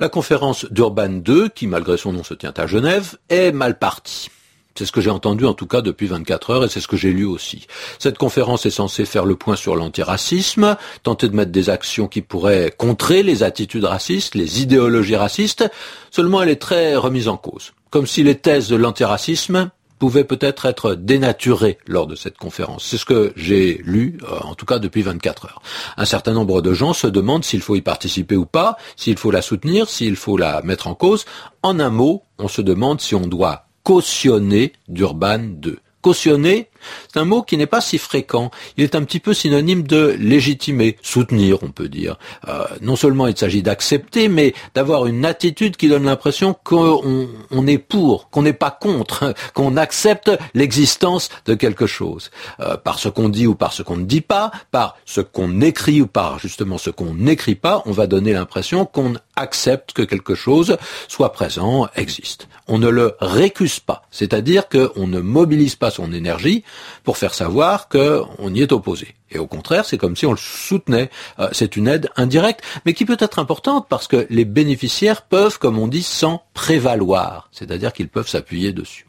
La conférence d'Urban II, qui malgré son nom se tient à Genève, est mal partie. C'est ce que j'ai entendu en tout cas depuis 24 heures et c'est ce que j'ai lu aussi. Cette conférence est censée faire le point sur l'antiracisme, tenter de mettre des actions qui pourraient contrer les attitudes racistes, les idéologies racistes, seulement elle est très remise en cause. Comme si les thèses de l'antiracisme pouvait peut-être être dénaturé lors de cette conférence. C'est ce que j'ai lu, euh, en tout cas depuis 24 heures. Un certain nombre de gens se demandent s'il faut y participer ou pas, s'il faut la soutenir, s'il faut la mettre en cause. En un mot, on se demande si on doit cautionner d'Urban 2. Cautionner, c'est un mot qui n'est pas si fréquent. Il est un petit peu synonyme de légitimer, soutenir, on peut dire. Euh, non seulement il s'agit d'accepter, mais d'avoir une attitude qui donne l'impression qu'on on est pour, qu'on n'est pas contre, qu'on accepte l'existence de quelque chose. Euh, par ce qu'on dit ou par ce qu'on ne dit pas, par ce qu'on écrit ou par justement ce qu'on n'écrit pas, on va donner l'impression qu'on accepte que quelque chose soit présent, existe. On ne le récuse pas, c'est-à-dire qu'on ne mobilise pas son énergie pour faire savoir qu'on y est opposé. Et au contraire, c'est comme si on le soutenait. Euh, c'est une aide indirecte, mais qui peut être importante parce que les bénéficiaires peuvent, comme on dit, s'en prévaloir, c'est-à-dire qu'ils peuvent s'appuyer dessus.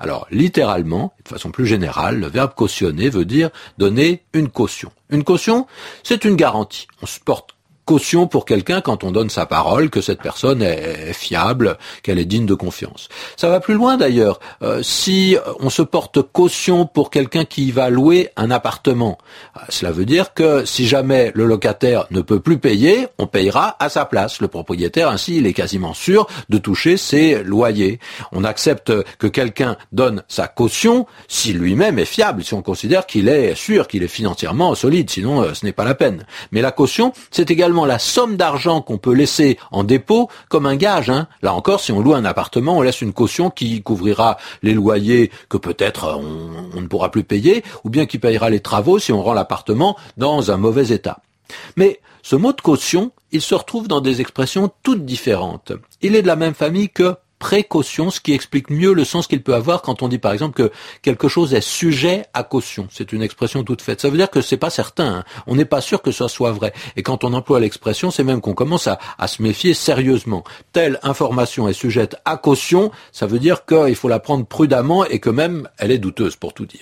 Alors, littéralement, de façon plus générale, le verbe cautionner veut dire donner une caution. Une caution, c'est une garantie. On se porte caution pour quelqu'un quand on donne sa parole que cette personne est fiable, qu'elle est digne de confiance. Ça va plus loin d'ailleurs. Euh, si on se porte caution pour quelqu'un qui va louer un appartement, euh, cela veut dire que si jamais le locataire ne peut plus payer, on payera à sa place. Le propriétaire ainsi, il est quasiment sûr de toucher ses loyers. On accepte que quelqu'un donne sa caution si lui-même est fiable, si on considère qu'il est sûr, qu'il est financièrement solide, sinon euh, ce n'est pas la peine. Mais la caution, c'est également la somme d'argent qu'on peut laisser en dépôt comme un gage. Hein. Là encore, si on loue un appartement, on laisse une caution qui couvrira les loyers que peut-être euh, on, ne pourra plus payer, ou bien qui payera les travaux si on rend l'appartement dans un mauvais état. Mais ce mot de caution, il se retrouve dans des expressions toutes différentes. Il est de la même famille que précaution, ce qui explique mieux le sens qu'il peut avoir quand on dit par exemple que quelque chose est sujet à caution. C'est une expression toute faite. Ça veut dire que c'est pas certain. Hein. On n'est pas sûr que ça soit vrai. Et quand on emploie l'expression, c'est même qu'on commence à, à, se méfier sérieusement. Telle information est sujette à caution, ça veut dire qu'il faut la prendre prudemment et que même elle est douteuse pour tout dire.